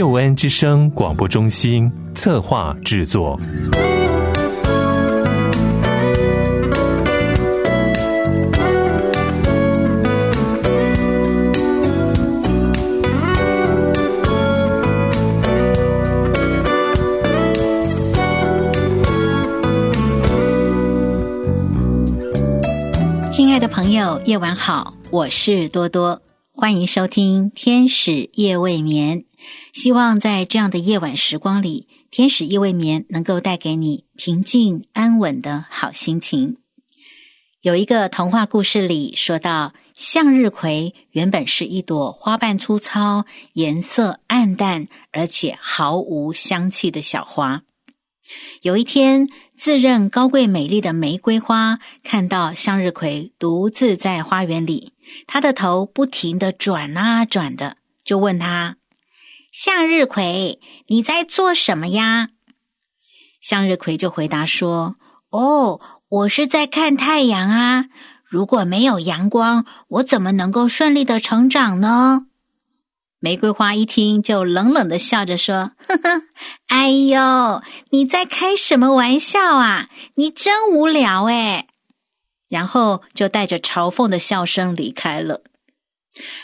救恩之声广播中心策划制作。亲爱的朋友，夜晚好，我是多多，欢迎收听《天使夜未眠》。希望在这样的夜晚时光里，天使夜未眠能够带给你平静安稳的好心情。有一个童话故事里说到，向日葵原本是一朵花瓣粗糙、颜色暗淡，而且毫无香气的小花。有一天，自认高贵美丽的玫瑰花看到向日葵独自在花园里，它的头不停的转啊转的，就问他。向日葵，你在做什么呀？向日葵就回答说：“哦，我是在看太阳啊。如果没有阳光，我怎么能够顺利的成长呢？”玫瑰花一听，就冷冷的笑着说：“呵呵，哎呦，你在开什么玩笑啊？你真无聊哎！”然后就带着嘲讽的笑声离开了。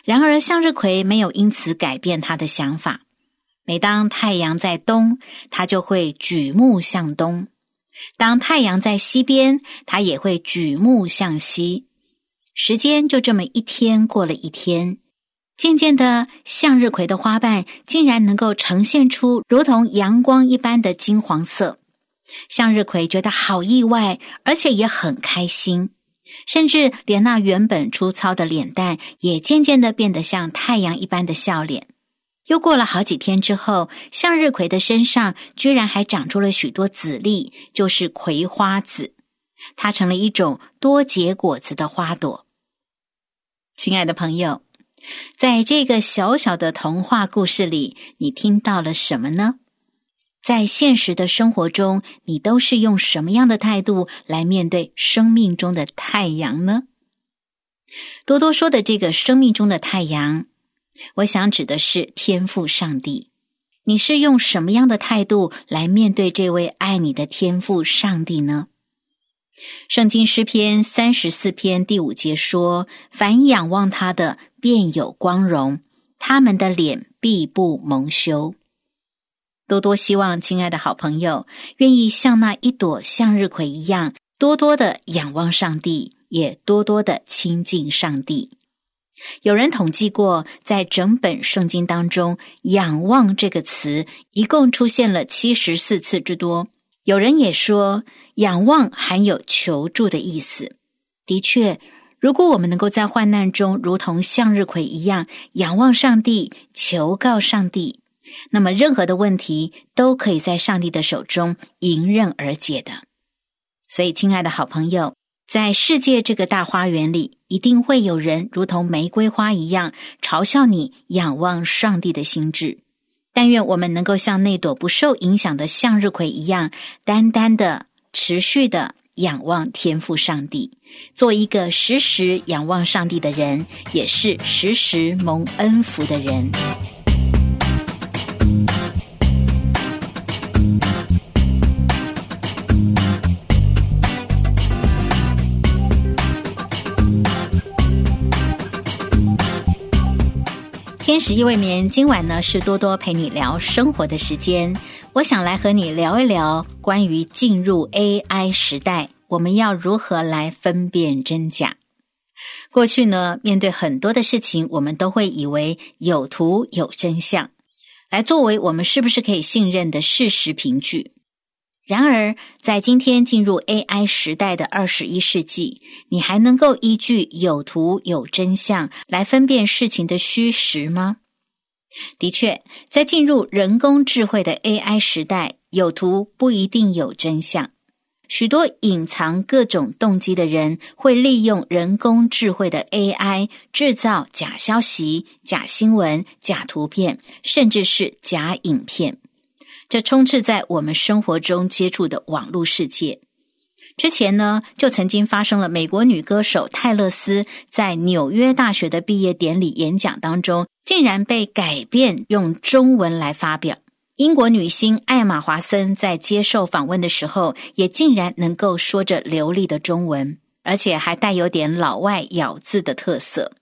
然而，向日葵没有因此改变他的想法。每当太阳在东，他就会举目向东；当太阳在西边，他也会举目向西。时间就这么一天过了一天，渐渐的，向日葵的花瓣竟然能够呈现出如同阳光一般的金黄色。向日葵觉得好意外，而且也很开心。甚至连那原本粗糙的脸蛋，也渐渐的变得像太阳一般的笑脸。又过了好几天之后，向日葵的身上居然还长出了许多籽粒，就是葵花籽。它成了一种多结果子的花朵。亲爱的朋友，在这个小小的童话故事里，你听到了什么呢？在现实的生活中，你都是用什么样的态度来面对生命中的太阳呢？多多说的这个生命中的太阳，我想指的是天赋上帝。你是用什么样的态度来面对这位爱你的天赋上帝呢？圣经诗篇三十四篇第五节说：“凡仰望他的，便有光荣；他们的脸必不蒙羞。”多多希望，亲爱的好朋友，愿意像那一朵向日葵一样，多多的仰望上帝，也多多的亲近上帝。有人统计过，在整本圣经当中，“仰望”这个词一共出现了七十四次之多。有人也说，仰望含有求助的意思。的确，如果我们能够在患难中，如同向日葵一样，仰望上帝，求告上帝。那么，任何的问题都可以在上帝的手中迎刃而解的。所以，亲爱的好朋友，在世界这个大花园里，一定会有人如同玫瑰花一样嘲笑你仰望上帝的心智。但愿我们能够像那朵不受影响的向日葵一样，单单的、持续的仰望天赋上帝，做一个时时仰望上帝的人，也是时时蒙恩福的人。十一未眠，今晚呢是多多陪你聊生活的时间。我想来和你聊一聊关于进入 AI 时代，我们要如何来分辨真假。过去呢，面对很多的事情，我们都会以为有图有真相，来作为我们是不是可以信任的事实凭据。然而，在今天进入 AI 时代的二十一世纪，你还能够依据有图有真相来分辨事情的虚实吗？的确，在进入人工智慧的 AI 时代，有图不一定有真相。许多隐藏各种动机的人，会利用人工智慧的 AI 制造假消息、假新闻、假图片，甚至是假影片。这充斥在我们生活中接触的网络世界。之前呢，就曾经发生了美国女歌手泰勒斯在纽约大学的毕业典礼演讲当中，竟然被改变用中文来发表。英国女星艾玛华森在接受访问的时候，也竟然能够说着流利的中文，而且还带有点老外咬字的特色。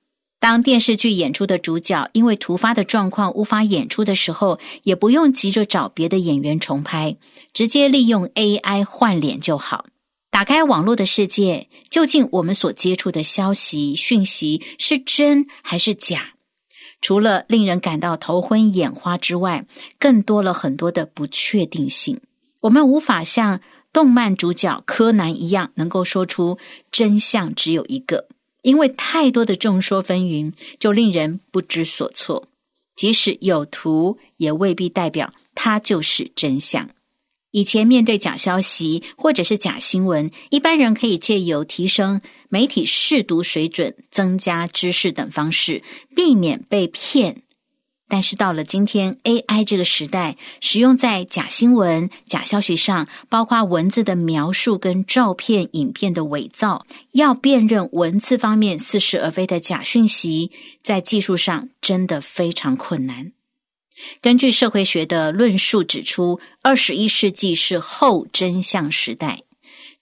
当电视剧演出的主角因为突发的状况无法演出的时候，也不用急着找别的演员重拍，直接利用 AI 换脸就好。打开网络的世界，究竟我们所接触的消息讯息是真还是假？除了令人感到头昏眼花之外，更多了很多的不确定性。我们无法像动漫主角柯南一样，能够说出真相只有一个，因为太多的众说纷纭，就令人不知所措。即使有图，也未必代表它就是真相。以前面对假消息或者是假新闻，一般人可以借由提升媒体试读水准、增加知识等方式，避免被骗。但是到了今天 AI 这个时代，使用在假新闻、假消息上，包括文字的描述跟照片、影片的伪造，要辨认文字方面似是而非的假讯息，在技术上真的非常困难。根据社会学的论述指出，二十一世纪是后真相时代。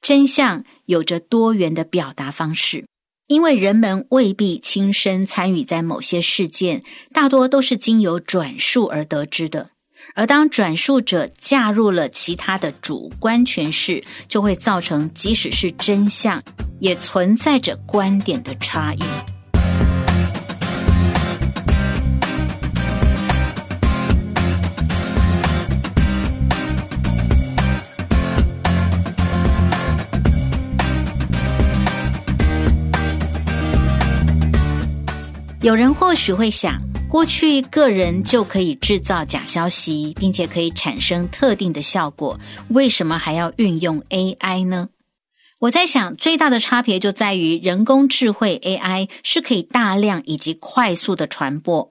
真相有着多元的表达方式，因为人们未必亲身参与在某些事件，大多都是经由转述而得知的。而当转述者嫁入了其他的主观诠释，就会造成即使是真相，也存在着观点的差异。有人或许会想，过去个人就可以制造假消息，并且可以产生特定的效果，为什么还要运用 AI 呢？我在想，最大的差别就在于人工智慧 AI 是可以大量以及快速的传播。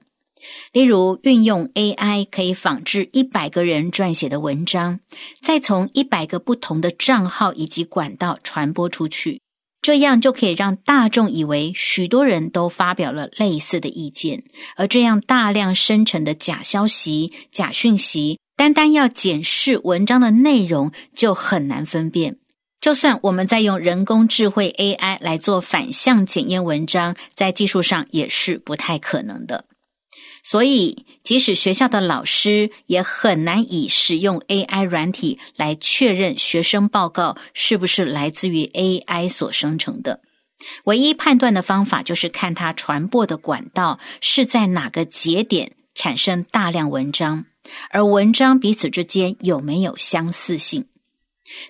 例如，运用 AI 可以仿制一百个人撰写的文章，再从一百个不同的账号以及管道传播出去。这样就可以让大众以为许多人都发表了类似的意见，而这样大量生成的假消息、假讯息，单单要检视文章的内容就很难分辨。就算我们在用人工智慧 AI 来做反向检验文章，在技术上也是不太可能的。所以，即使学校的老师也很难以使用 AI 软体来确认学生报告是不是来自于 AI 所生成的。唯一判断的方法就是看它传播的管道是在哪个节点产生大量文章，而文章彼此之间有没有相似性。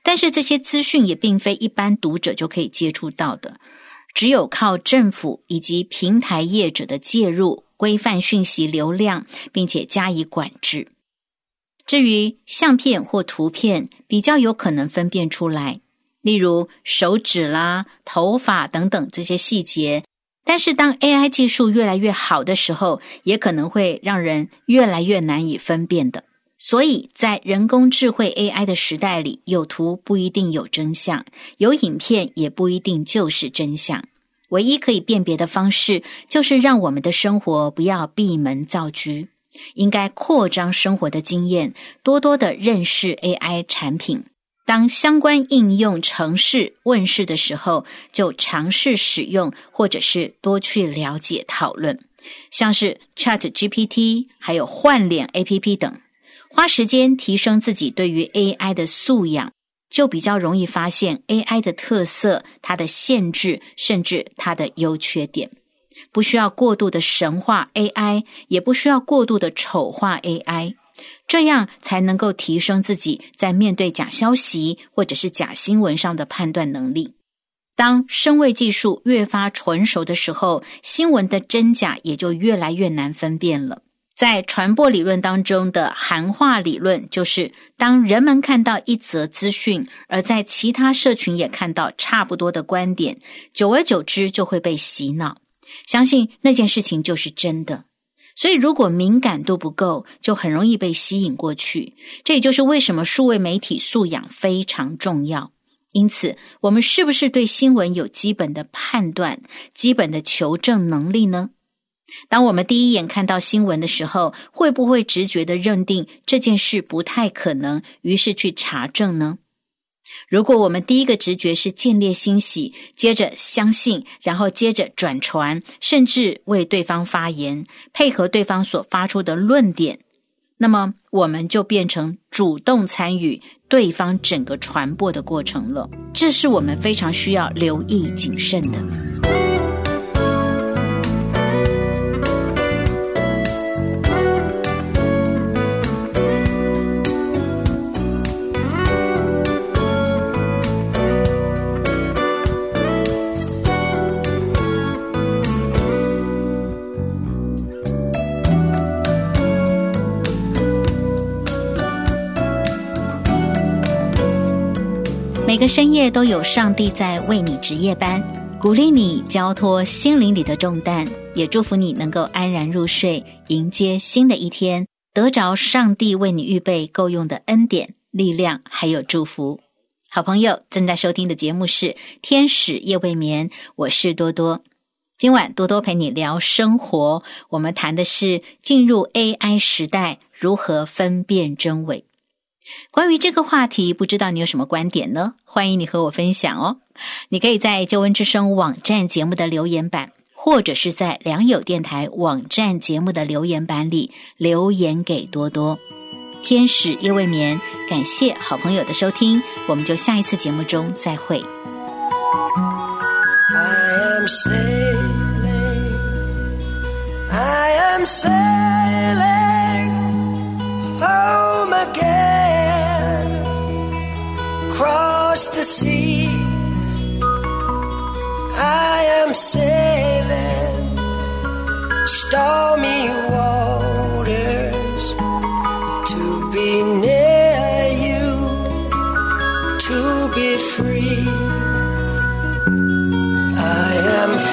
但是这些资讯也并非一般读者就可以接触到的，只有靠政府以及平台业者的介入。规范讯息流量，并且加以管制。至于相片或图片，比较有可能分辨出来，例如手指啦、头发等等这些细节。但是，当 AI 技术越来越好的时候，也可能会让人越来越难以分辨的。所以在人工智慧 AI 的时代里，有图不一定有真相，有影片也不一定就是真相。唯一可以辨别的方式，就是让我们的生活不要闭门造车，应该扩张生活的经验，多多的认识 AI 产品。当相关应用程式问世的时候，就尝试使用，或者是多去了解讨论，像是 Chat GPT，还有换脸 APP 等，花时间提升自己对于 AI 的素养。就比较容易发现 AI 的特色、它的限制，甚至它的优缺点。不需要过度的神化 AI，也不需要过度的丑化 AI，这样才能够提升自己在面对假消息或者是假新闻上的判断能力。当声位技术越发纯熟的时候，新闻的真假也就越来越难分辨了。在传播理论当中的含化理论，就是当人们看到一则资讯，而在其他社群也看到差不多的观点，久而久之就会被洗脑，相信那件事情就是真的。所以，如果敏感度不够，就很容易被吸引过去。这也就是为什么数位媒体素养非常重要。因此，我们是不是对新闻有基本的判断、基本的求证能力呢？当我们第一眼看到新闻的时候，会不会直觉的认定这件事不太可能，于是去查证呢？如果我们第一个直觉是见猎欣喜，接着相信，然后接着转传，甚至为对方发言，配合对方所发出的论点，那么我们就变成主动参与对方整个传播的过程了。这是我们非常需要留意谨慎的。每个深夜都有上帝在为你值夜班，鼓励你交托心灵里的重担，也祝福你能够安然入睡，迎接新的一天，得着上帝为你预备够用的恩典、力量还有祝福。好朋友正在收听的节目是《天使夜未眠》，我是多多。今晚多多陪你聊生活，我们谈的是进入 AI 时代如何分辨真伪。关于这个话题，不知道你有什么观点呢？欢迎你和我分享哦。你可以在旧闻之声网站节目的留言板，或者是在良友电台网站节目的留言板里留言给多多。天使夜未眠，感谢好朋友的收听，我们就下一次节目中再会。I am sailing, I am sailing free. I am free.